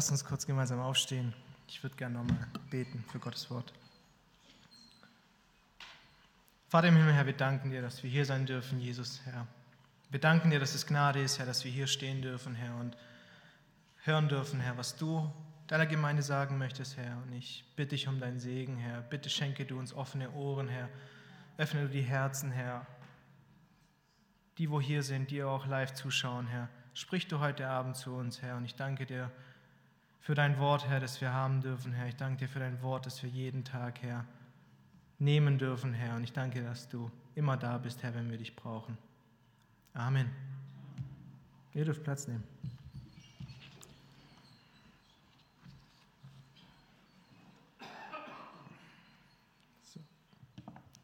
Lass uns kurz gemeinsam aufstehen. Ich würde gerne nochmal beten für Gottes Wort. Vater im Himmel, Herr, wir danken dir, dass wir hier sein dürfen, Jesus, Herr. Wir danken dir, dass es Gnade ist, Herr, dass wir hier stehen dürfen, Herr, und hören dürfen, Herr, was du deiner Gemeinde sagen möchtest, Herr. Und ich bitte dich um deinen Segen, Herr. Bitte schenke du uns offene Ohren, Herr. Öffne du die Herzen, Herr. Die, wo hier sind, die auch live zuschauen, Herr. Sprich du heute Abend zu uns, Herr. Und ich danke dir für dein Wort, Herr, das wir haben dürfen, Herr. Ich danke dir für dein Wort, das wir jeden Tag, Herr, nehmen dürfen, Herr. Und ich danke, dass du immer da bist, Herr, wenn wir dich brauchen. Amen. Ihr dürft Platz nehmen.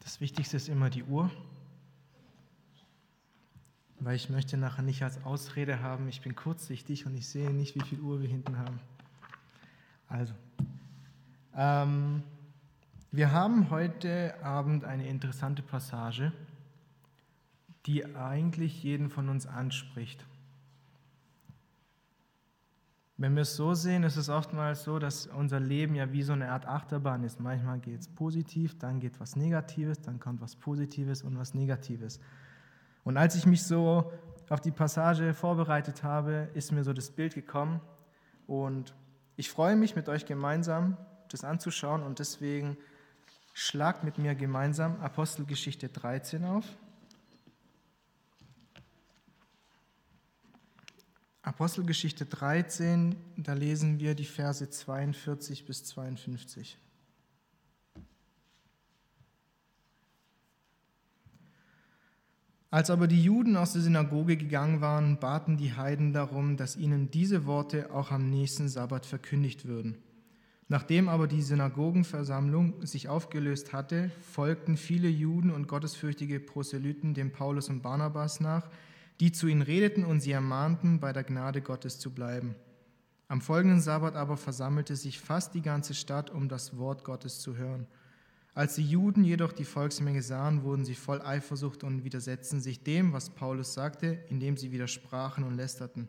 Das Wichtigste ist immer die Uhr, weil ich möchte nachher nicht als Ausrede haben, ich bin kurzsichtig und ich sehe nicht, wie viel Uhr wir hinten haben. Also, ähm, wir haben heute Abend eine interessante Passage, die eigentlich jeden von uns anspricht. Wenn wir es so sehen, ist es oftmals so, dass unser Leben ja wie so eine Art Achterbahn ist. Manchmal geht es positiv, dann geht was Negatives, dann kommt was Positives und was Negatives. Und als ich mich so auf die Passage vorbereitet habe, ist mir so das Bild gekommen und ich freue mich mit euch gemeinsam, das anzuschauen und deswegen schlagt mit mir gemeinsam Apostelgeschichte 13 auf. Apostelgeschichte 13, da lesen wir die Verse 42 bis 52. Als aber die Juden aus der Synagoge gegangen waren, baten die Heiden darum, dass ihnen diese Worte auch am nächsten Sabbat verkündigt würden. Nachdem aber die Synagogenversammlung sich aufgelöst hatte, folgten viele Juden und gottesfürchtige Proselyten dem Paulus und Barnabas nach, die zu ihnen redeten und sie ermahnten, bei der Gnade Gottes zu bleiben. Am folgenden Sabbat aber versammelte sich fast die ganze Stadt, um das Wort Gottes zu hören. Als die Juden jedoch die Volksmenge sahen, wurden sie voll Eifersucht und widersetzten sich dem, was Paulus sagte, indem sie widersprachen und lästerten.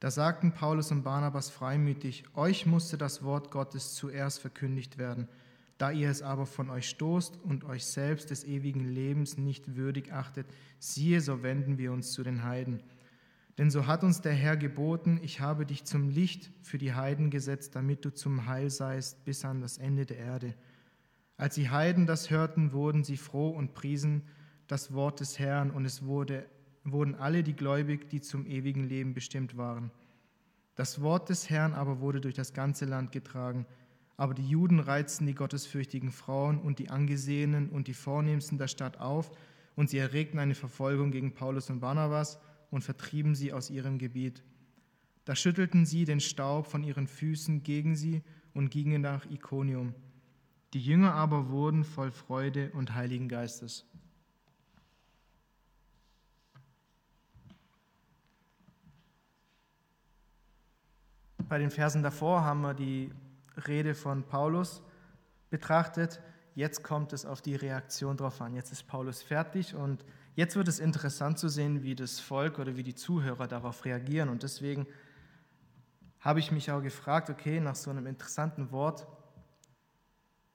Da sagten Paulus und Barnabas freimütig, euch musste das Wort Gottes zuerst verkündigt werden, da ihr es aber von euch stoßt und euch selbst des ewigen Lebens nicht würdig achtet, siehe, so wenden wir uns zu den Heiden. Denn so hat uns der Herr geboten, ich habe dich zum Licht für die Heiden gesetzt, damit du zum Heil seist bis an das Ende der Erde. Als die Heiden das hörten, wurden sie froh und priesen das Wort des Herrn, und es wurde, wurden alle die gläubig, die zum ewigen Leben bestimmt waren. Das Wort des Herrn aber wurde durch das ganze Land getragen. Aber die Juden reizten die gottesfürchtigen Frauen und die Angesehenen und die Vornehmsten der Stadt auf, und sie erregten eine Verfolgung gegen Paulus und Barnabas und vertrieben sie aus ihrem Gebiet. Da schüttelten sie den Staub von ihren Füßen gegen sie und gingen nach Ikonium. Die Jünger aber wurden voll Freude und Heiligen Geistes. Bei den Versen davor haben wir die Rede von Paulus betrachtet. Jetzt kommt es auf die Reaktion drauf an. Jetzt ist Paulus fertig und jetzt wird es interessant zu sehen, wie das Volk oder wie die Zuhörer darauf reagieren. Und deswegen habe ich mich auch gefragt, okay, nach so einem interessanten Wort,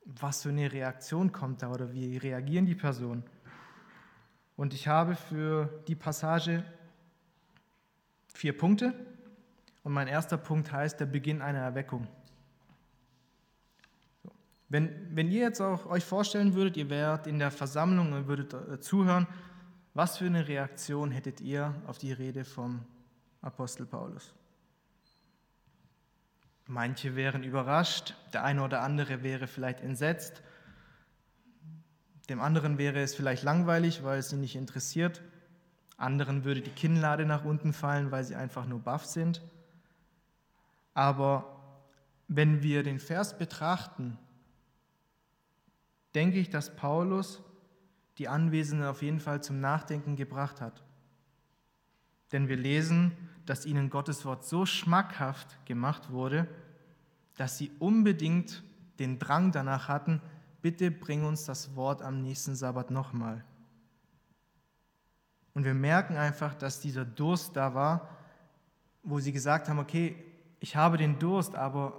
was für eine Reaktion kommt da oder wie reagieren die Personen. Und ich habe für die Passage vier Punkte. Und mein erster Punkt heißt der Beginn einer Erweckung. Wenn, wenn ihr jetzt auch euch vorstellen würdet, ihr wärt in der Versammlung und würdet äh, zuhören, was für eine Reaktion hättet ihr auf die Rede vom Apostel Paulus? Manche wären überrascht, der eine oder andere wäre vielleicht entsetzt, dem anderen wäre es vielleicht langweilig, weil es ihn nicht interessiert, anderen würde die Kinnlade nach unten fallen, weil sie einfach nur baff sind. Aber wenn wir den Vers betrachten, denke ich, dass Paulus die Anwesenden auf jeden Fall zum Nachdenken gebracht hat. Denn wir lesen, dass ihnen Gottes Wort so schmackhaft gemacht wurde, dass sie unbedingt den Drang danach hatten, bitte bring uns das Wort am nächsten Sabbat nochmal. Und wir merken einfach, dass dieser Durst da war, wo sie gesagt haben, okay, ich habe den Durst, aber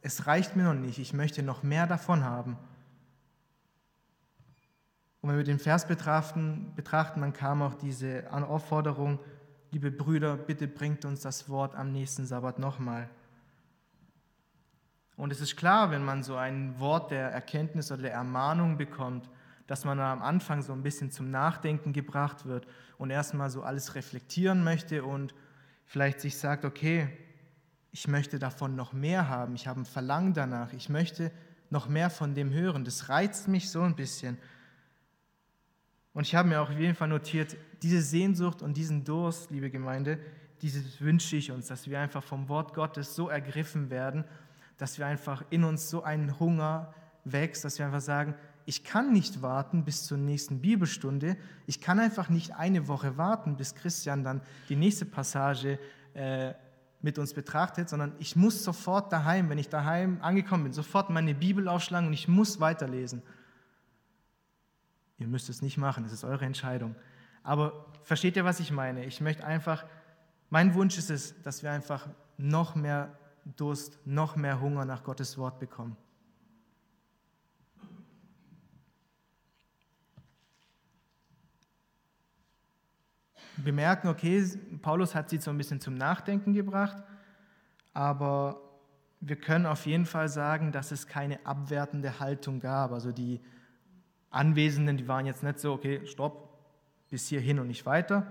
es reicht mir noch nicht, ich möchte noch mehr davon haben. Und wenn wir den Vers betrachten, betrachten, dann kam auch diese Aufforderung, liebe Brüder, bitte bringt uns das Wort am nächsten Sabbat nochmal. Und es ist klar, wenn man so ein Wort der Erkenntnis oder der Ermahnung bekommt, dass man am Anfang so ein bisschen zum Nachdenken gebracht wird und erstmal so alles reflektieren möchte und vielleicht sich sagt, okay, ich möchte davon noch mehr haben, ich habe ein Verlangen danach, ich möchte noch mehr von dem hören. Das reizt mich so ein bisschen. Und ich habe mir auch auf jeden Fall notiert, diese Sehnsucht und diesen Durst, liebe Gemeinde, dieses wünsche ich uns, dass wir einfach vom Wort Gottes so ergriffen werden, dass wir einfach in uns so ein Hunger wächst, dass wir einfach sagen, ich kann nicht warten bis zur nächsten Bibelstunde. Ich kann einfach nicht eine Woche warten, bis Christian dann die nächste Passage äh, mit uns betrachtet, sondern ich muss sofort daheim, wenn ich daheim angekommen bin, sofort meine Bibel aufschlagen und ich muss weiterlesen. Ihr müsst es nicht machen, es ist eure Entscheidung. Aber versteht ihr, was ich meine? Ich möchte einfach, mein Wunsch ist es, dass wir einfach noch mehr Durst, noch mehr Hunger nach Gottes Wort bekommen. Wir merken, okay, Paulus hat sie so ein bisschen zum Nachdenken gebracht, aber wir können auf jeden Fall sagen, dass es keine abwertende Haltung gab. Also die Anwesenden, die waren jetzt nicht so, okay, stopp, bis hierhin und nicht weiter,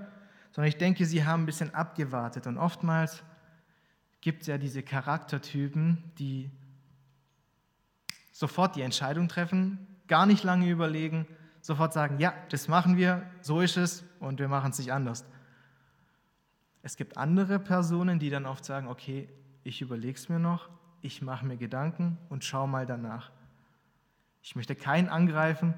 sondern ich denke, sie haben ein bisschen abgewartet. Und oftmals gibt es ja diese Charaktertypen, die sofort die Entscheidung treffen, gar nicht lange überlegen, sofort sagen, ja, das machen wir, so ist es und wir machen es nicht anders. Es gibt andere Personen, die dann oft sagen, okay, ich überlege es mir noch, ich mache mir Gedanken und schau mal danach. Ich möchte keinen angreifen,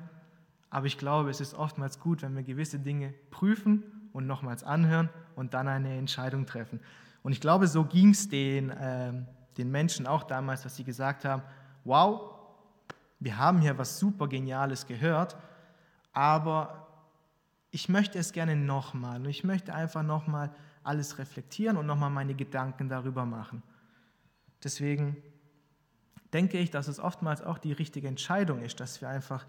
aber ich glaube, es ist oftmals gut, wenn wir gewisse Dinge prüfen und nochmals anhören und dann eine Entscheidung treffen. Und ich glaube, so ging es den, äh, den Menschen auch damals, dass sie gesagt haben, wow, wir haben hier was super Geniales gehört aber ich möchte es gerne nochmal. Ich möchte einfach nochmal alles reflektieren und nochmal meine Gedanken darüber machen. Deswegen denke ich, dass es oftmals auch die richtige Entscheidung ist, dass wir einfach,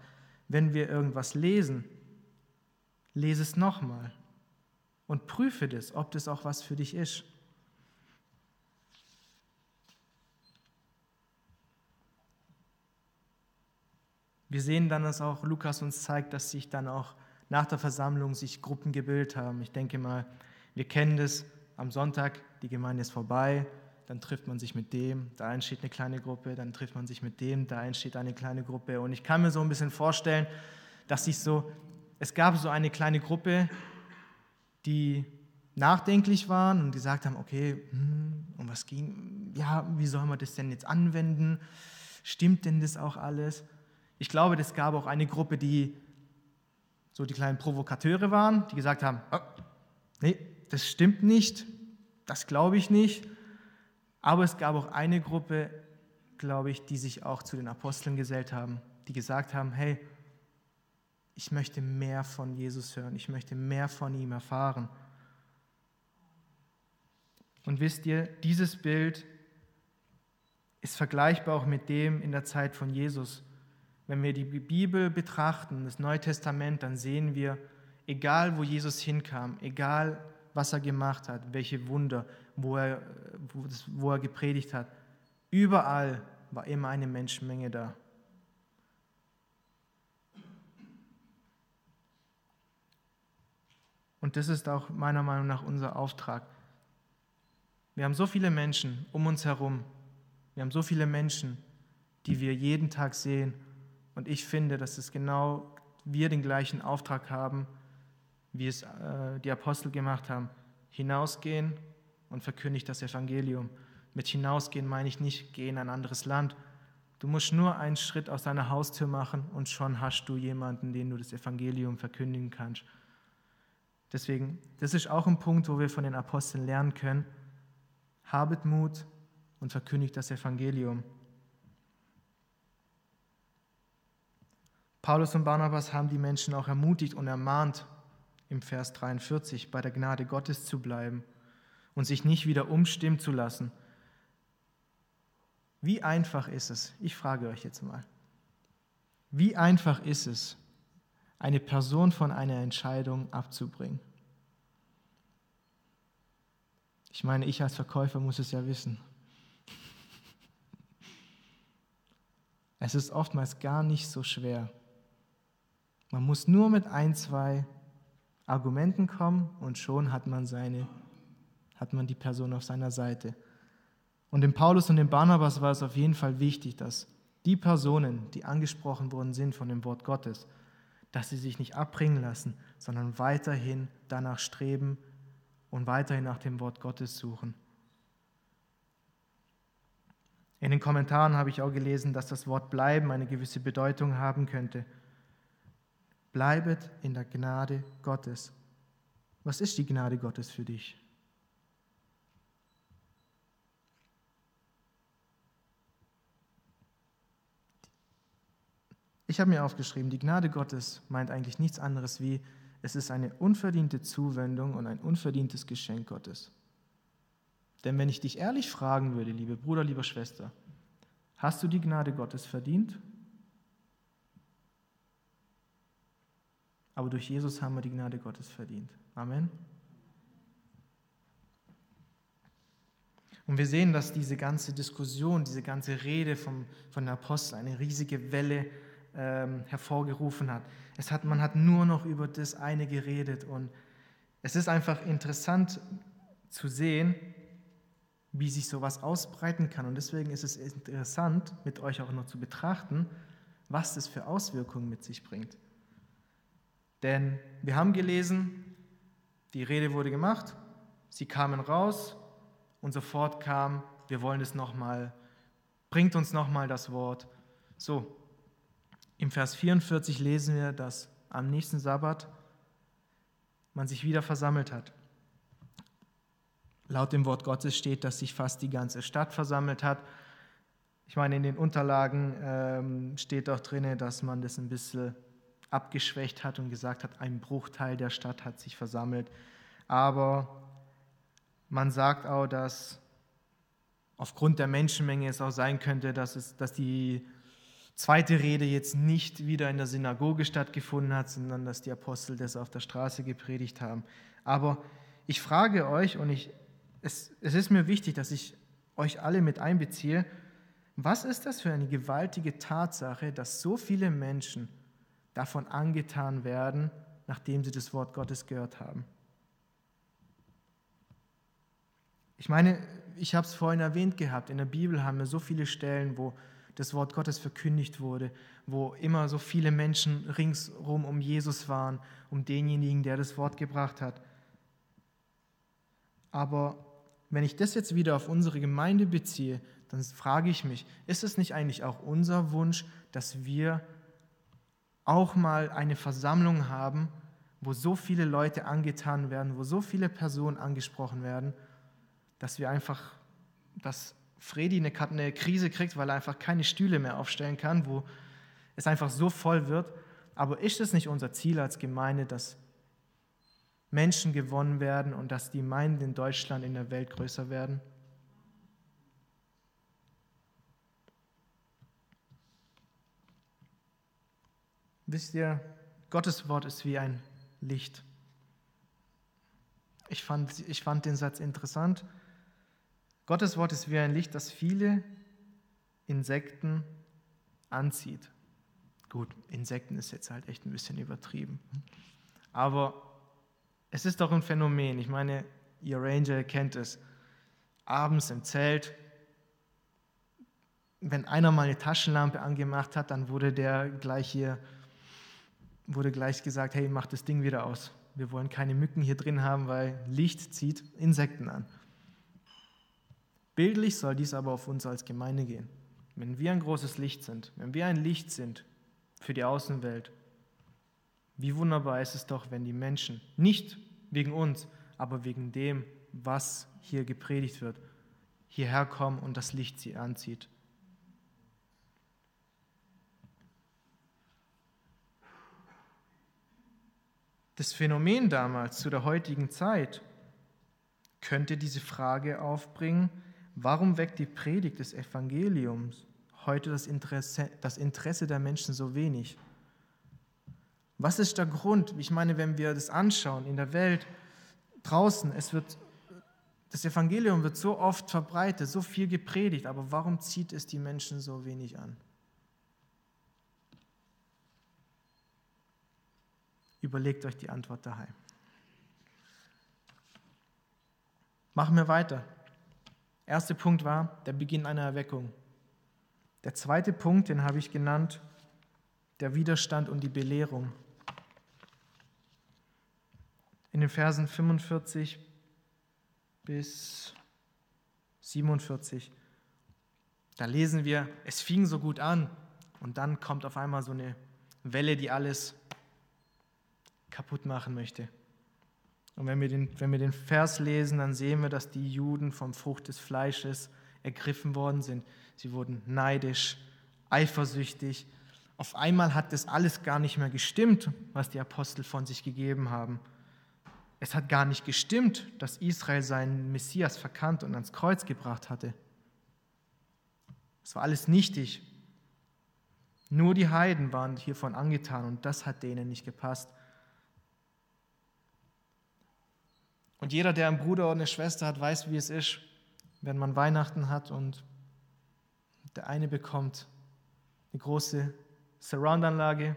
wenn wir irgendwas lesen, lese es nochmal und prüfe das, ob das auch was für dich ist. Wir sehen dann, dass auch Lukas uns zeigt, dass sich dann auch nach der Versammlung sich Gruppen gebildet haben. Ich denke mal, wir kennen das am Sonntag, die Gemeinde ist vorbei, dann trifft man sich mit dem, da entsteht eine kleine Gruppe, dann trifft man sich mit dem, da entsteht eine kleine Gruppe. Und ich kann mir so ein bisschen vorstellen, dass sich so, es gab so eine kleine Gruppe, die nachdenklich waren und gesagt haben, okay, hm, um was ging, ja, wie soll man das denn jetzt anwenden? Stimmt denn das auch alles? Ich glaube, es gab auch eine Gruppe, die so die kleinen Provokateure waren, die gesagt haben, oh, nee, das stimmt nicht, das glaube ich nicht. Aber es gab auch eine Gruppe, glaube ich, die sich auch zu den Aposteln gesellt haben, die gesagt haben, hey, ich möchte mehr von Jesus hören, ich möchte mehr von ihm erfahren. Und wisst ihr, dieses Bild ist vergleichbar auch mit dem in der Zeit von Jesus. Wenn wir die Bibel betrachten, das Neue Testament, dann sehen wir, egal wo Jesus hinkam, egal was er gemacht hat, welche Wunder, wo er, wo er gepredigt hat, überall war immer eine Menschenmenge da. Und das ist auch meiner Meinung nach unser Auftrag. Wir haben so viele Menschen um uns herum. Wir haben so viele Menschen, die wir jeden Tag sehen und ich finde, dass es genau wir den gleichen Auftrag haben, wie es äh, die Apostel gemacht haben. Hinausgehen und verkündigt das Evangelium. Mit hinausgehen meine ich nicht, geh in ein anderes Land. Du musst nur einen Schritt aus deiner Haustür machen und schon hast du jemanden, den du das Evangelium verkündigen kannst. Deswegen, das ist auch ein Punkt, wo wir von den Aposteln lernen können. Habet Mut und verkündigt das Evangelium. Paulus und Barnabas haben die Menschen auch ermutigt und ermahnt, im Vers 43, bei der Gnade Gottes zu bleiben und sich nicht wieder umstimmen zu lassen. Wie einfach ist es, ich frage euch jetzt mal, wie einfach ist es, eine Person von einer Entscheidung abzubringen? Ich meine, ich als Verkäufer muss es ja wissen. Es ist oftmals gar nicht so schwer. Man muss nur mit ein, zwei Argumenten kommen und schon hat man seine, hat man die Person auf seiner Seite. Und dem Paulus und dem Barnabas war es auf jeden Fall wichtig, dass die Personen, die angesprochen worden sind von dem Wort Gottes, dass sie sich nicht abbringen lassen, sondern weiterhin danach streben und weiterhin nach dem Wort Gottes suchen. In den Kommentaren habe ich auch gelesen, dass das Wort bleiben eine gewisse Bedeutung haben könnte. Bleibet in der Gnade Gottes. Was ist die Gnade Gottes für dich? Ich habe mir aufgeschrieben, die Gnade Gottes meint eigentlich nichts anderes wie, es ist eine unverdiente Zuwendung und ein unverdientes Geschenk Gottes. Denn wenn ich dich ehrlich fragen würde, liebe Bruder, liebe Schwester, hast du die Gnade Gottes verdient? Aber durch Jesus haben wir die Gnade Gottes verdient. Amen. Und wir sehen, dass diese ganze Diskussion, diese ganze Rede vom, von den Aposteln eine riesige Welle ähm, hervorgerufen hat. Es hat. Man hat nur noch über das eine geredet und es ist einfach interessant zu sehen, wie sich sowas ausbreiten kann. Und deswegen ist es interessant, mit euch auch noch zu betrachten, was das für Auswirkungen mit sich bringt. Denn wir haben gelesen, die Rede wurde gemacht, sie kamen raus und sofort kam, wir wollen es nochmal, bringt uns nochmal das Wort. So, im Vers 44 lesen wir, dass am nächsten Sabbat man sich wieder versammelt hat. Laut dem Wort Gottes steht, dass sich fast die ganze Stadt versammelt hat. Ich meine, in den Unterlagen ähm, steht auch drin, dass man das ein bisschen abgeschwächt hat und gesagt hat, ein Bruchteil der Stadt hat sich versammelt. Aber man sagt auch, dass aufgrund der Menschenmenge es auch sein könnte, dass, es, dass die zweite Rede jetzt nicht wieder in der Synagoge stattgefunden hat, sondern dass die Apostel das auf der Straße gepredigt haben. Aber ich frage euch, und ich, es, es ist mir wichtig, dass ich euch alle mit einbeziehe, was ist das für eine gewaltige Tatsache, dass so viele Menschen davon angetan werden, nachdem sie das Wort Gottes gehört haben? Ich meine, ich habe es vorhin erwähnt gehabt, in der Bibel haben wir so viele Stellen, wo das Wort Gottes verkündigt wurde, wo immer so viele Menschen ringsrum um Jesus waren, um denjenigen, der das Wort gebracht hat. Aber wenn ich das jetzt wieder auf unsere Gemeinde beziehe, dann frage ich mich, ist es nicht eigentlich auch unser Wunsch, dass wir auch mal eine Versammlung haben, wo so viele Leute angetan werden, wo so viele Personen angesprochen werden, dass wir einfach das Fredi eine, eine Krise kriegt, weil er einfach keine Stühle mehr aufstellen kann, wo es einfach so voll wird. Aber ist es nicht unser Ziel als Gemeinde, dass Menschen gewonnen werden und dass die Gemeinden in Deutschland, in der Welt größer werden? Wisst ihr, Gottes Wort ist wie ein Licht. Ich fand, ich fand den Satz interessant. Gottes Wort ist wie ein Licht, das viele Insekten anzieht. Gut, Insekten ist jetzt halt echt ein bisschen übertrieben. Aber es ist doch ein Phänomen. Ich meine, ihr Ranger kennt es. Abends im Zelt, wenn einer mal eine Taschenlampe angemacht hat, dann wurde der gleich hier, wurde gleich gesagt, hey, mach das Ding wieder aus. Wir wollen keine Mücken hier drin haben, weil Licht zieht Insekten an. Bildlich soll dies aber auf uns als Gemeinde gehen. Wenn wir ein großes Licht sind, wenn wir ein Licht sind für die Außenwelt, wie wunderbar ist es doch, wenn die Menschen nicht wegen uns, aber wegen dem, was hier gepredigt wird, hierher kommen und das Licht sie anzieht. das Phänomen damals zu der heutigen Zeit könnte diese Frage aufbringen, warum weckt die Predigt des Evangeliums heute das Interesse, das Interesse der Menschen so wenig? Was ist der Grund? Ich meine, wenn wir das anschauen in der Welt draußen, es wird das Evangelium wird so oft verbreitet, so viel gepredigt, aber warum zieht es die Menschen so wenig an? Überlegt euch die Antwort daheim. Machen wir weiter. Erster Punkt war der Beginn einer Erweckung. Der zweite Punkt, den habe ich genannt, der Widerstand und die Belehrung. In den Versen 45 bis 47, da lesen wir, es fing so gut an und dann kommt auf einmal so eine Welle, die alles kaputt machen möchte. Und wenn wir, den, wenn wir den Vers lesen, dann sehen wir, dass die Juden vom Frucht des Fleisches ergriffen worden sind. Sie wurden neidisch, eifersüchtig. Auf einmal hat das alles gar nicht mehr gestimmt, was die Apostel von sich gegeben haben. Es hat gar nicht gestimmt, dass Israel seinen Messias verkannt und ans Kreuz gebracht hatte. Es war alles nichtig. Nur die Heiden waren hiervon angetan und das hat denen nicht gepasst. Und jeder, der einen Bruder oder eine Schwester hat, weiß, wie es ist, wenn man Weihnachten hat und der eine bekommt eine große Surround-Anlage,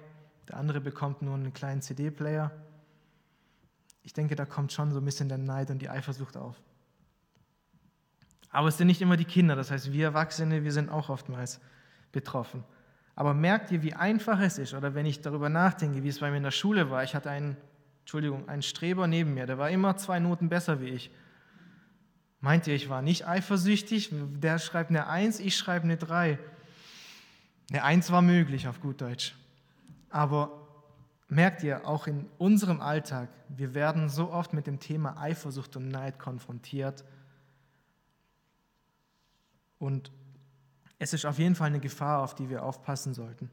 der andere bekommt nur einen kleinen CD-Player. Ich denke, da kommt schon so ein bisschen der Neid und die Eifersucht auf. Aber es sind nicht immer die Kinder, das heißt, wir Erwachsene, wir sind auch oftmals betroffen. Aber merkt ihr, wie einfach es ist? Oder wenn ich darüber nachdenke, wie es bei mir in der Schule war, ich hatte einen Entschuldigung, ein Streber neben mir, der war immer zwei Noten besser wie ich. Meint ihr, ich war nicht eifersüchtig? Der schreibt eine Eins, ich schreibe eine Drei. Eine Eins war möglich auf gut Deutsch. Aber merkt ihr, auch in unserem Alltag, wir werden so oft mit dem Thema Eifersucht und Neid konfrontiert. Und es ist auf jeden Fall eine Gefahr, auf die wir aufpassen sollten.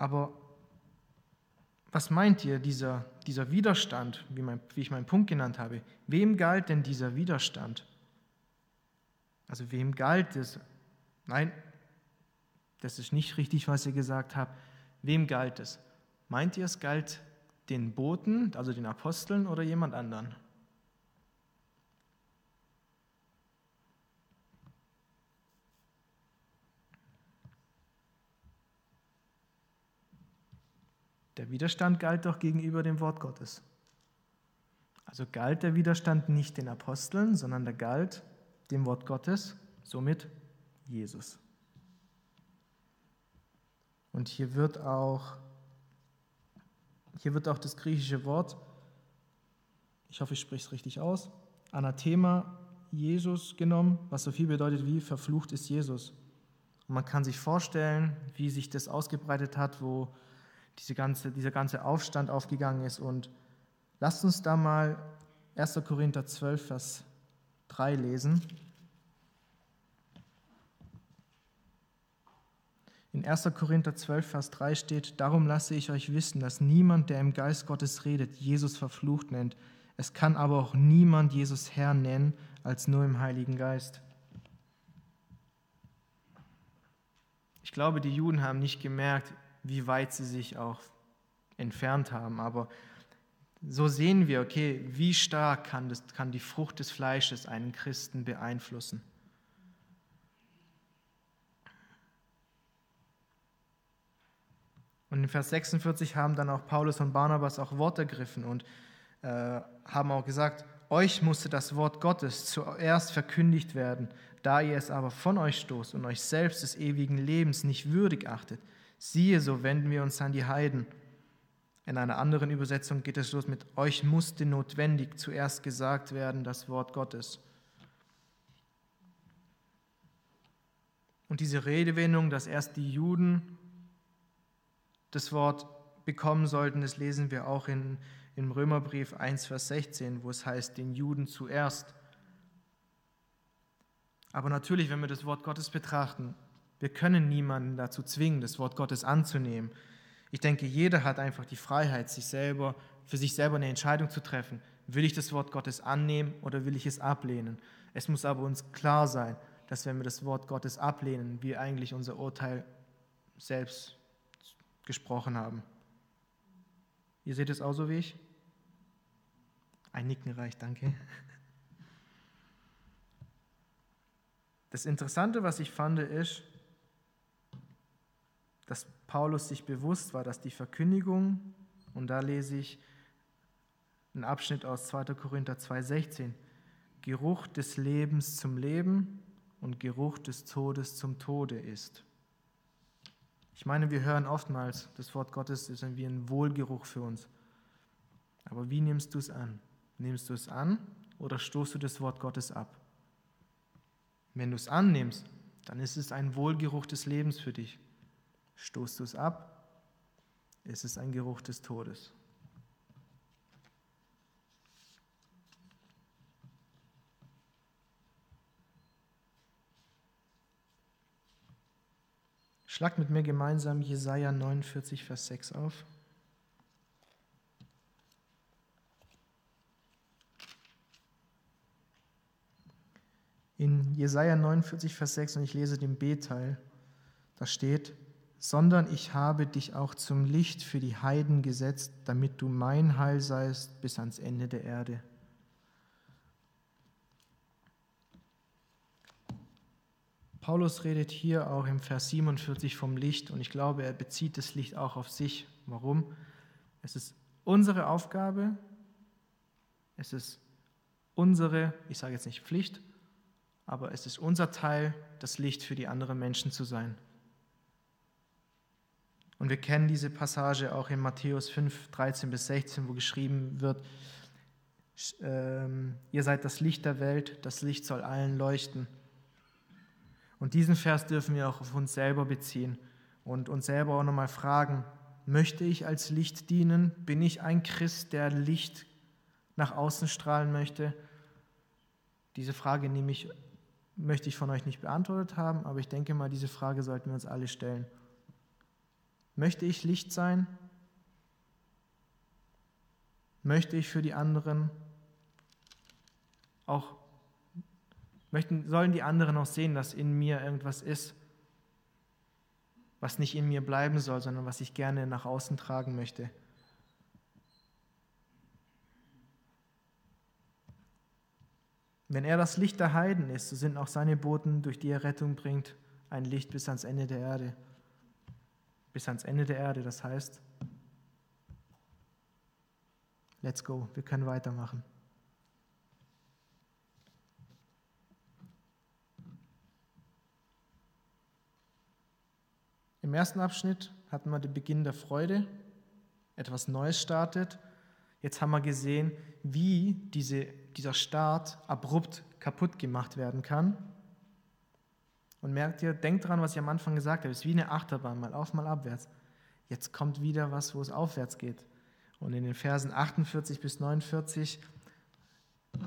Aber was meint ihr, dieser, dieser Widerstand, wie, mein, wie ich meinen Punkt genannt habe? Wem galt denn dieser Widerstand? Also wem galt es? Nein, das ist nicht richtig, was ihr gesagt habt. Wem galt es? Meint ihr, es galt den Boten, also den Aposteln oder jemand anderen? Der Widerstand galt doch gegenüber dem Wort Gottes. Also galt der Widerstand nicht den Aposteln, sondern der galt dem Wort Gottes, somit Jesus. Und hier wird auch, hier wird auch das griechische Wort, ich hoffe, ich spreche es richtig aus, Anathema Jesus genommen, was so viel bedeutet wie verflucht ist Jesus. Und man kann sich vorstellen, wie sich das ausgebreitet hat, wo diese ganze, dieser ganze Aufstand aufgegangen ist. Und lasst uns da mal 1. Korinther 12, Vers 3 lesen. In 1. Korinther 12, Vers 3 steht, Darum lasse ich euch wissen, dass niemand, der im Geist Gottes redet, Jesus verflucht nennt. Es kann aber auch niemand Jesus Herr nennen, als nur im Heiligen Geist. Ich glaube, die Juden haben nicht gemerkt, wie weit sie sich auch entfernt haben. Aber so sehen wir, okay, wie stark kann, das, kann die Frucht des Fleisches einen Christen beeinflussen. Und in Vers 46 haben dann auch Paulus und Barnabas auch Wort ergriffen und äh, haben auch gesagt, euch musste das Wort Gottes zuerst verkündigt werden, da ihr es aber von euch stoßt und euch selbst des ewigen Lebens nicht würdig achtet, Siehe, so wenden wir uns an die Heiden. In einer anderen Übersetzung geht es los mit, euch musste notwendig zuerst gesagt werden das Wort Gottes. Und diese Redewendung, dass erst die Juden das Wort bekommen sollten, das lesen wir auch in, im Römerbrief 1, Vers 16, wo es heißt, den Juden zuerst. Aber natürlich, wenn wir das Wort Gottes betrachten, Wir können niemanden dazu zwingen, das Wort Gottes anzunehmen. Ich denke, jeder hat einfach die Freiheit, sich selber, für sich selber eine Entscheidung zu treffen. Will ich das Wort Gottes annehmen oder will ich es ablehnen? Es muss aber uns klar sein, dass wenn wir das Wort Gottes ablehnen, wir eigentlich unser Urteil selbst gesprochen haben. Ihr seht es auch so wie ich? Ein Nicken reicht, danke. Das Interessante, was ich fand, ist, dass Paulus sich bewusst war, dass die Verkündigung, und da lese ich einen Abschnitt aus 2. Korinther 2,16, Geruch des Lebens zum Leben und Geruch des Todes zum Tode ist. Ich meine, wir hören oftmals, das Wort Gottes ist wie ein Wohlgeruch für uns. Aber wie nimmst du es an? Nimmst du es an oder stoßt du das Wort Gottes ab? Wenn du es annimmst, dann ist es ein Wohlgeruch des Lebens für dich. Stoßt du es ab, ist es ein Geruch des Todes. Schlag mit mir gemeinsam Jesaja 49, Vers 6 auf. In Jesaja 49, Vers 6, und ich lese den B-Teil, da steht: sondern ich habe dich auch zum Licht für die Heiden gesetzt, damit du mein Heil seist bis ans Ende der Erde. Paulus redet hier auch im Vers 47 vom Licht und ich glaube, er bezieht das Licht auch auf sich. Warum? Es ist unsere Aufgabe, es ist unsere, ich sage jetzt nicht Pflicht, aber es ist unser Teil, das Licht für die anderen Menschen zu sein. Und wir kennen diese Passage auch in Matthäus 5, 13 bis 16, wo geschrieben wird, ähm, ihr seid das Licht der Welt, das Licht soll allen leuchten. Und diesen Vers dürfen wir auch auf uns selber beziehen und uns selber auch nochmal fragen, möchte ich als Licht dienen? Bin ich ein Christ, der Licht nach außen strahlen möchte? Diese Frage nehme ich, möchte ich von euch nicht beantwortet haben, aber ich denke mal, diese Frage sollten wir uns alle stellen. Möchte ich Licht sein? Möchte ich für die anderen auch, möchten, sollen die anderen auch sehen, dass in mir irgendwas ist, was nicht in mir bleiben soll, sondern was ich gerne nach außen tragen möchte? Wenn er das Licht der Heiden ist, so sind auch seine Boten, durch die er Rettung bringt, ein Licht bis ans Ende der Erde bis ans Ende der Erde. Das heißt, let's go, wir können weitermachen. Im ersten Abschnitt hatten wir den Beginn der Freude, etwas Neues startet. Jetzt haben wir gesehen, wie diese, dieser Start abrupt kaputt gemacht werden kann. Und merkt ihr, denkt dran, was ich am Anfang gesagt habe, es ist wie eine Achterbahn, mal auf, mal abwärts. Jetzt kommt wieder was, wo es aufwärts geht. Und in den Versen 48 bis 49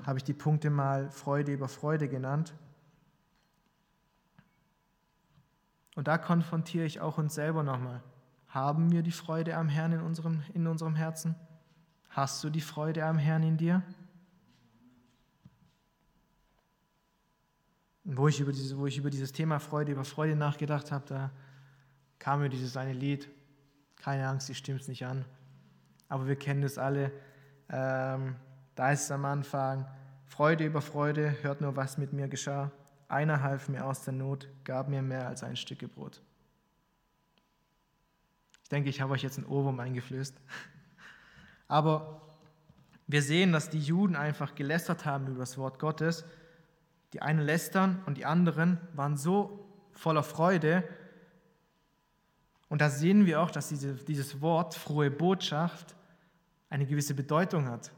habe ich die Punkte mal Freude über Freude genannt. Und da konfrontiere ich auch uns selber nochmal. Haben wir die Freude am Herrn in unserem, in unserem Herzen? Hast du die Freude am Herrn in dir? Und wo ich über, diese, wo ich über dieses Thema Freude, über Freude nachgedacht habe, da kam mir dieses eine Lied, keine Angst, ich stimme es nicht an. Aber wir kennen das alle. Ähm, da ist es am Anfang, Freude über Freude, hört nur, was mit mir geschah. Einer half mir aus der Not, gab mir mehr als ein Stück Brot. Ich denke, ich habe euch jetzt ein Ohrwurm eingeflößt. Aber wir sehen, dass die Juden einfach gelästert haben über das Wort Gottes die einen lästern und die anderen waren so voller Freude. Und da sehen wir auch, dass diese, dieses Wort frohe Botschaft eine gewisse Bedeutung hat,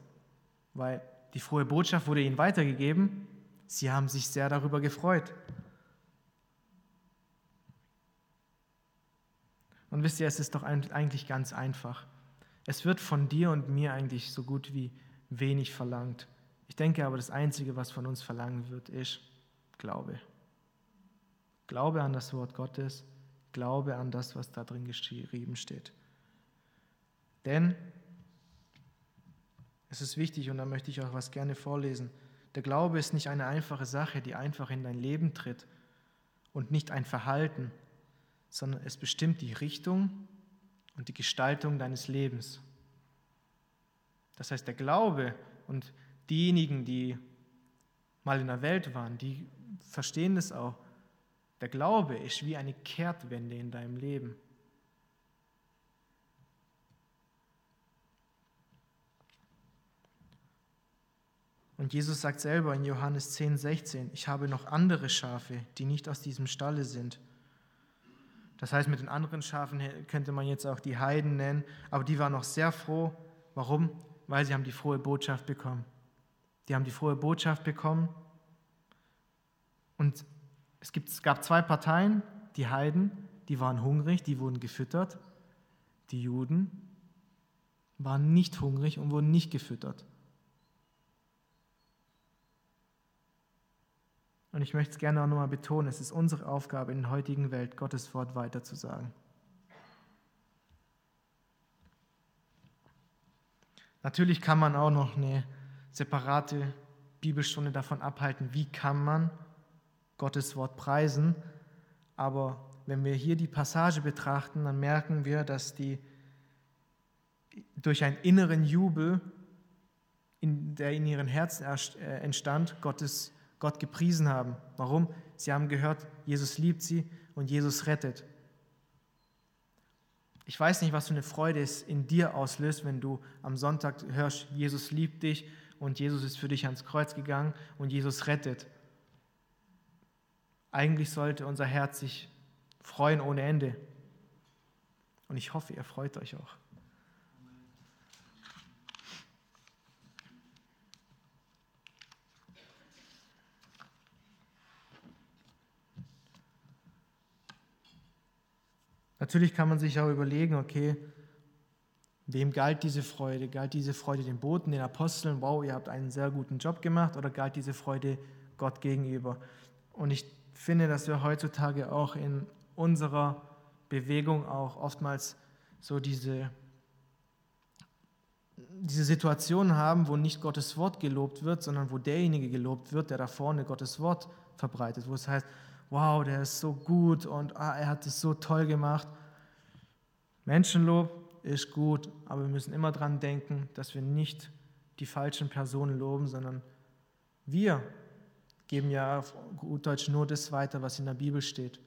weil die frohe Botschaft wurde ihnen weitergegeben. Sie haben sich sehr darüber gefreut. Und wisst ihr, es ist doch eigentlich ganz einfach. Es wird von dir und mir eigentlich so gut wie wenig verlangt. Ich denke aber, das Einzige, was von uns verlangen wird, ist Glaube. Glaube an das Wort Gottes, glaube an das, was da drin geschrieben steht. Denn es ist wichtig, und da möchte ich auch was gerne vorlesen, der Glaube ist nicht eine einfache Sache, die einfach in dein Leben tritt und nicht ein Verhalten, sondern es bestimmt die Richtung und die Gestaltung deines Lebens. Das heißt, der Glaube und diejenigen, die mal in der Welt waren, die verstehen das auch. Der Glaube ist wie eine Kehrtwende in deinem Leben. Und Jesus sagt selber in Johannes 10, 16, ich habe noch andere Schafe, die nicht aus diesem Stalle sind. Das heißt, mit den anderen Schafen könnte man jetzt auch die Heiden nennen, aber die waren noch sehr froh. Warum? Weil sie haben die frohe Botschaft bekommen. Die haben die frohe Botschaft bekommen. Und es, gibt, es gab zwei Parteien, die Heiden, die waren hungrig, die wurden gefüttert. Die Juden waren nicht hungrig und wurden nicht gefüttert. Und ich möchte es gerne auch nochmal betonen, es ist unsere Aufgabe in der heutigen Welt, Gottes Wort weiterzusagen. Natürlich kann man auch noch eine separate Bibelstunde davon abhalten, wie kann man Gottes Wort preisen. Aber wenn wir hier die Passage betrachten, dann merken wir, dass die durch einen inneren Jubel, der in ihren Herzen äh, entstand, Gottes Gott gepriesen haben. Warum? Sie haben gehört, Jesus liebt sie und Jesus rettet. Ich weiß nicht, was für eine Freude es in dir auslöst, wenn du am Sonntag hörst, Jesus liebt dich und Jesus ist für dich ans Kreuz gegangen und Jesus rettet. Eigentlich sollte unser Herz sich freuen ohne Ende. Und ich hoffe, ihr freut euch auch. Natürlich kann man sich auch überlegen, okay, wem galt diese Freude? Galt diese Freude den Boten, den Aposteln, wow, ihr habt einen sehr guten Job gemacht, oder galt diese Freude Gott gegenüber? Und ich finde, dass wir heutzutage auch in unserer Bewegung auch oftmals so diese, diese Situation haben, wo nicht Gottes Wort gelobt wird, sondern wo derjenige gelobt wird, der da vorne Gottes Wort verbreitet, wo es heißt, wow, der ist so gut und ah, er hat es so toll gemacht. Menschenlob ist gut, aber wir müssen immer daran denken, dass wir nicht die falschen Personen loben, sondern wir geben ja auf gut Deutsch nur das weiter, was in der Bibel steht.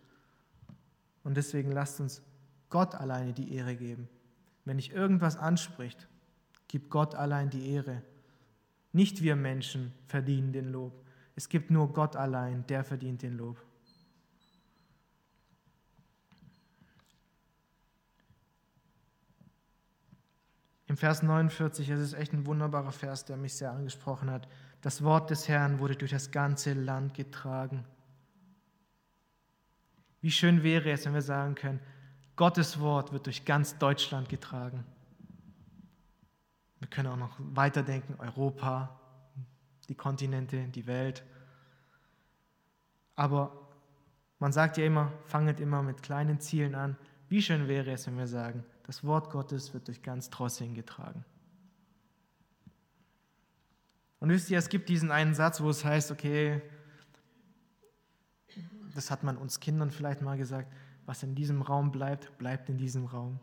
Und deswegen lasst uns Gott alleine die Ehre geben. Wenn dich irgendwas anspricht, gib Gott allein die Ehre. Nicht wir Menschen verdienen den Lob. Es gibt nur Gott allein, der verdient den Lob. Im Vers 49, es ist echt ein wunderbarer Vers, der mich sehr angesprochen hat. Das Wort des Herrn wurde durch das ganze Land getragen. Wie schön wäre es, wenn wir sagen können, Gottes Wort wird durch ganz Deutschland getragen. Wir können auch noch weiterdenken, Europa, die Kontinente, die Welt. Aber man sagt ja immer, fanget immer mit kleinen Zielen an. Wie schön wäre es, wenn wir sagen, das Wort Gottes wird durch ganz Trossing getragen. Und wisst ihr, es gibt diesen einen Satz, wo es heißt, okay, das hat man uns Kindern vielleicht mal gesagt, was in diesem Raum bleibt, bleibt in diesem Raum.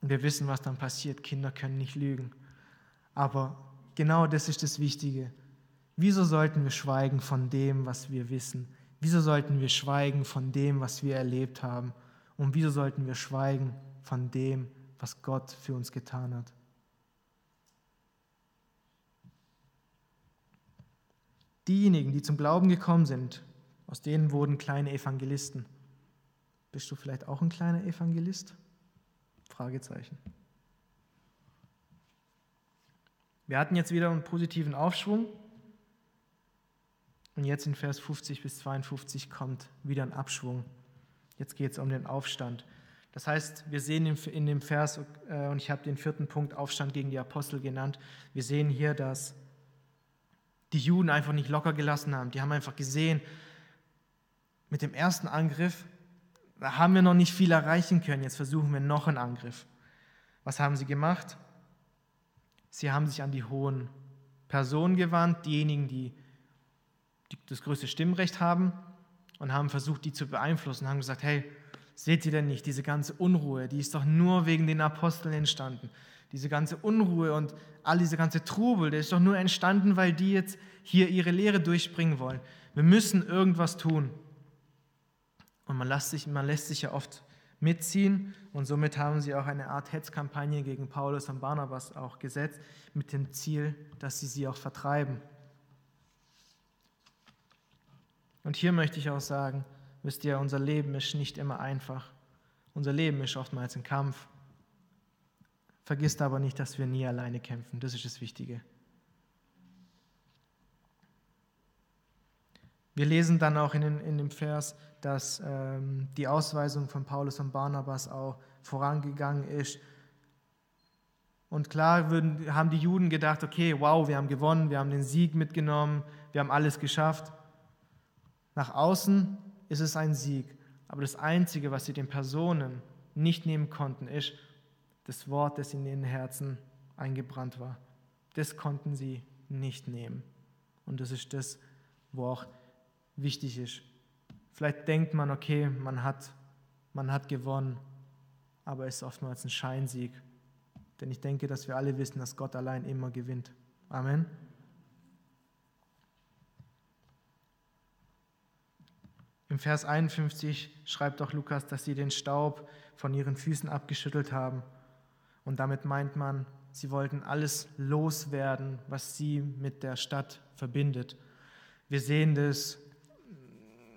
Und wir wissen, was dann passiert. Kinder können nicht lügen. Aber genau das ist das Wichtige. Wieso sollten wir schweigen von dem, was wir wissen? Wieso sollten wir schweigen von dem, was wir erlebt haben? Und wieso sollten wir schweigen von dem, was Gott für uns getan hat? Diejenigen, die zum Glauben gekommen sind, aus denen wurden kleine Evangelisten. Bist du vielleicht auch ein kleiner Evangelist? Fragezeichen. Wir hatten jetzt wieder einen positiven Aufschwung. Und jetzt in Vers 50 bis 52 kommt wieder ein Abschwung. Jetzt geht es um den Aufstand. Das heißt, wir sehen in dem Vers, äh, und ich habe den vierten Punkt Aufstand gegen die Apostel genannt, wir sehen hier, dass die Juden einfach nicht locker gelassen haben. Die haben einfach gesehen, mit dem ersten Angriff, haben wir noch nicht viel erreichen können. Jetzt versuchen wir noch einen Angriff. Was haben sie gemacht? Sie haben sich an die hohen Personen gewandt, diejenigen, die das größte Stimmrecht haben, und haben versucht, die zu beeinflussen, haben gesagt, hey, seht ihr denn nicht, diese ganze Unruhe, die ist doch nur wegen den Aposteln entstanden. Diese ganze Unruhe und all diese ganze Trubel, der ist doch nur entstanden, weil die jetzt hier ihre Lehre durchbringen wollen. Wir müssen irgendwas tun. Und man lässt sich, man lässt sich ja oft mitziehen und somit haben sie auch eine Art Hetzkampagne gegen Paulus und Barnabas auch gesetzt, mit dem Ziel, dass sie sie auch vertreiben. Und hier möchte ich auch sagen, wisst ihr, unser Leben ist nicht immer einfach. Unser Leben ist oftmals ein Kampf. Vergisst aber nicht, dass wir nie alleine kämpfen. Das ist das Wichtige. Wir lesen dann auch in, in dem Vers, dass ähm, die Ausweisung von Paulus und Barnabas auch vorangegangen ist. Und klar würden, haben die Juden gedacht, okay, wow, wir haben gewonnen, wir haben den Sieg mitgenommen, wir haben alles geschafft. Nach außen ist es ein Sieg, aber das Einzige, was sie den Personen nicht nehmen konnten, ist das Wort, das in ihren Herzen eingebrannt war. Das konnten sie nicht nehmen. Und das ist das, wo auch wichtig ist. Vielleicht denkt man, okay, man hat, man hat gewonnen, aber es ist oftmals ein Scheinsieg. Denn ich denke, dass wir alle wissen, dass Gott allein immer gewinnt. Amen. Vers 51 schreibt auch Lukas, dass sie den Staub von ihren Füßen abgeschüttelt haben. Und damit meint man, sie wollten alles loswerden, was sie mit der Stadt verbindet. Wir sehen das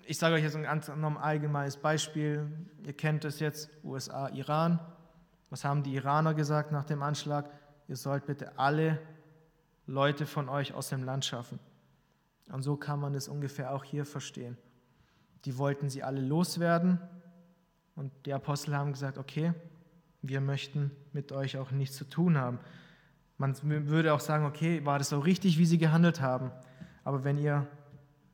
ich sage euch jetzt ein ganz allgemeines Beispiel. Ihr kennt es jetzt, USA, Iran. Was haben die Iraner gesagt nach dem Anschlag? Ihr sollt bitte alle Leute von euch aus dem Land schaffen. Und so kann man es ungefähr auch hier verstehen. Die wollten sie alle loswerden und die Apostel haben gesagt, okay, wir möchten mit euch auch nichts zu tun haben. Man würde auch sagen, okay, war das so richtig, wie sie gehandelt haben. Aber wenn ihr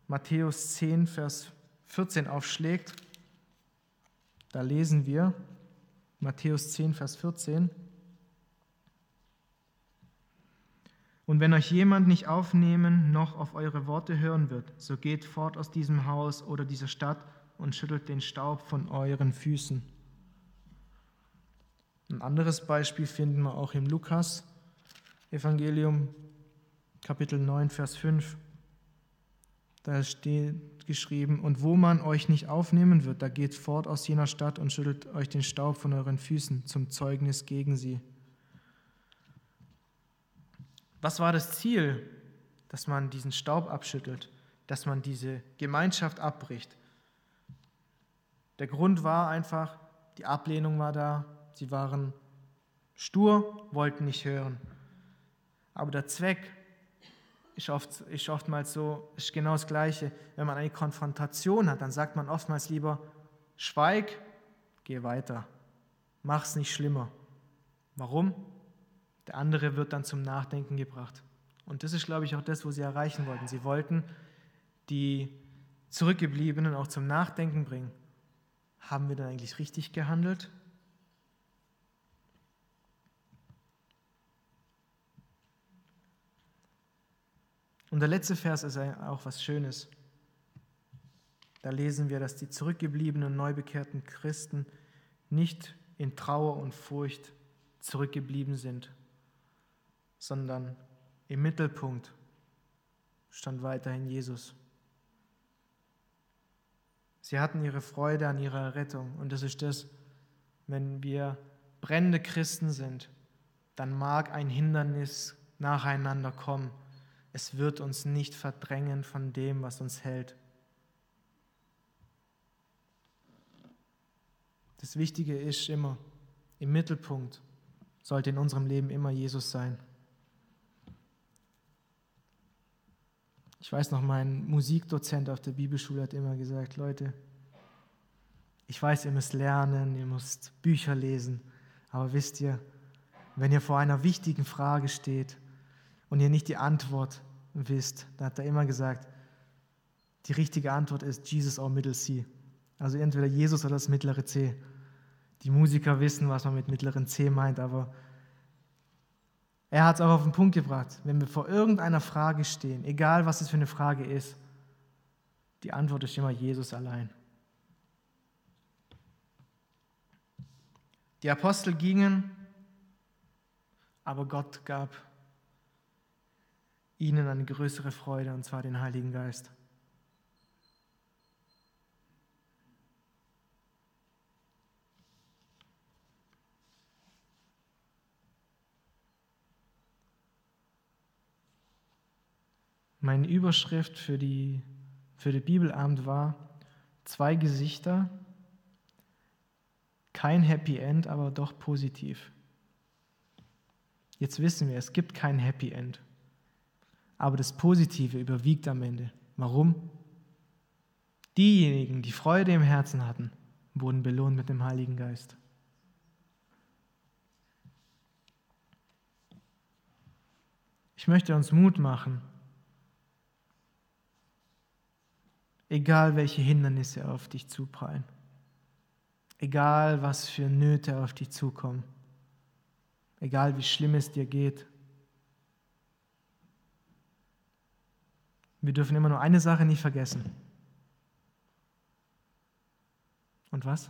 Matthäus 10, Vers 14 aufschlägt, da lesen wir Matthäus 10, Vers 14. Und wenn euch jemand nicht aufnehmen noch auf eure Worte hören wird, so geht fort aus diesem Haus oder dieser Stadt und schüttelt den Staub von euren Füßen. Ein anderes Beispiel finden wir auch im Lukas Evangelium Kapitel 9 Vers 5. Da steht geschrieben, und wo man euch nicht aufnehmen wird, da geht fort aus jener Stadt und schüttelt euch den Staub von euren Füßen zum Zeugnis gegen sie. Was war das Ziel, dass man diesen Staub abschüttelt, dass man diese Gemeinschaft abbricht? Der Grund war einfach, die Ablehnung war da, sie waren stur, wollten nicht hören. Aber der Zweck ist, oft, ist oftmals so, ist genau das Gleiche. Wenn man eine Konfrontation hat, dann sagt man oftmals lieber, schweig, geh weiter, mach es nicht schlimmer. Warum? Der andere wird dann zum Nachdenken gebracht. Und das ist, glaube ich, auch das, wo sie erreichen wollten. Sie wollten die Zurückgebliebenen auch zum Nachdenken bringen. Haben wir dann eigentlich richtig gehandelt? Und der letzte Vers ist auch was Schönes. Da lesen wir, dass die zurückgebliebenen, neubekehrten Christen nicht in Trauer und Furcht zurückgeblieben sind, sondern im Mittelpunkt stand weiterhin Jesus. Sie hatten ihre Freude an ihrer Rettung und das ist das, wenn wir brennende Christen sind, dann mag ein Hindernis nacheinander kommen es wird uns nicht verdrängen von dem, was uns hält. Das Wichtige ist immer, im Mittelpunkt sollte in unserem Leben immer Jesus sein. Ich weiß noch, mein Musikdozent auf der Bibelschule hat immer gesagt, Leute, ich weiß, ihr müsst lernen, ihr müsst Bücher lesen, aber wisst ihr, wenn ihr vor einer wichtigen Frage steht und ihr nicht die Antwort wisst, da hat er immer gesagt, die richtige Antwort ist Jesus or Middle C. Also entweder Jesus oder das mittlere C. Die Musiker wissen, was man mit mittleren C meint, aber er hat es auch auf den Punkt gebracht. Wenn wir vor irgendeiner Frage stehen, egal was es für eine Frage ist, die Antwort ist immer Jesus allein. Die Apostel gingen, aber Gott gab ihnen eine größere Freude, und zwar den Heiligen Geist. Meine Überschrift für, die, für den Bibelabend war zwei Gesichter, kein Happy End, aber doch positiv. Jetzt wissen wir, es gibt kein Happy End, aber das Positive überwiegt am Ende. Warum? Diejenigen, die Freude im Herzen hatten, wurden belohnt mit dem Heiligen Geist. Ich möchte uns Mut machen, egal welche Hindernisse auf dich zuprallen, egal was für Nöte auf dich zukommen, egal wie schlimm es dir geht. Wir dürfen immer nur eine Sache nicht vergessen. Und was?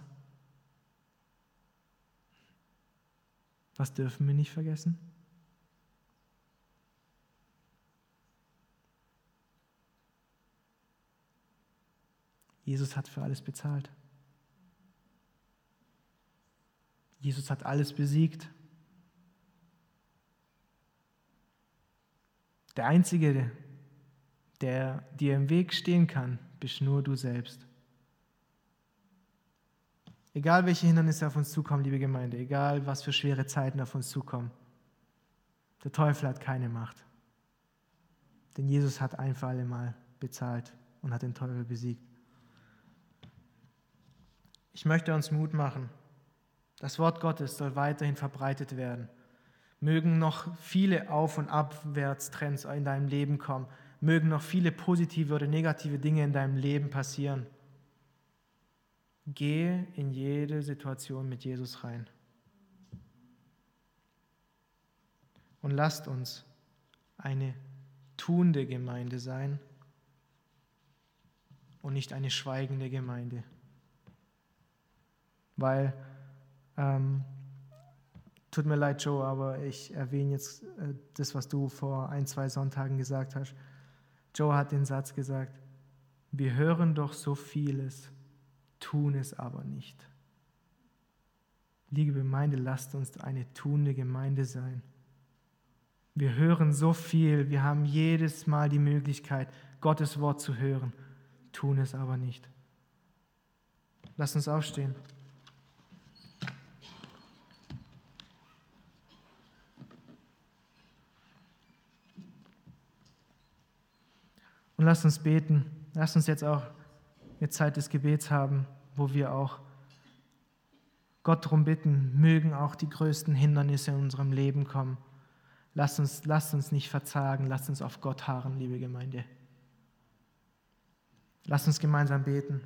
Was dürfen wir nicht vergessen? Jesus hat für alles bezahlt. Jesus hat alles besiegt. Der Einzige, der dir im Weg stehen kann, bist nur du selbst. Egal welche Hindernisse auf uns zukommen, liebe Gemeinde, egal was für schwere Zeiten auf uns zukommen, der Teufel hat keine Macht. Denn Jesus hat ein für alle Mal bezahlt und hat den Teufel besiegt. Ich möchte uns Mut machen. Das Wort Gottes soll weiterhin verbreitet werden. Mögen noch viele Auf- und Abwärtstrends in deinem Leben kommen. Mögen noch viele positive oder negative Dinge in deinem Leben passieren. Gehe in jede Situation mit Jesus rein. Und lasst uns eine tuende Gemeinde sein und nicht eine schweigende Gemeinde weil, ähm, tut mir leid, Joe, aber ich erwähne jetzt äh, das, was du vor ein, zwei Sonntagen gesagt hast. Joe hat den Satz gesagt, wir hören doch so vieles, tun es aber nicht. Liebe Gemeinde, lasst uns eine tunende Gemeinde sein. Wir hören so viel, wir haben jedes Mal die Möglichkeit, Gottes Wort zu hören, tun es aber nicht. Lasst uns aufstehen. Und lasst uns beten. Lasst uns jetzt auch eine Zeit des Gebets haben, wo wir auch Gott darum bitten, mögen auch die größten Hindernisse in unserem Leben kommen. Lasst uns, lasst uns nicht verzagen, lasst uns auf Gott harren, liebe Gemeinde. Lasst uns gemeinsam beten.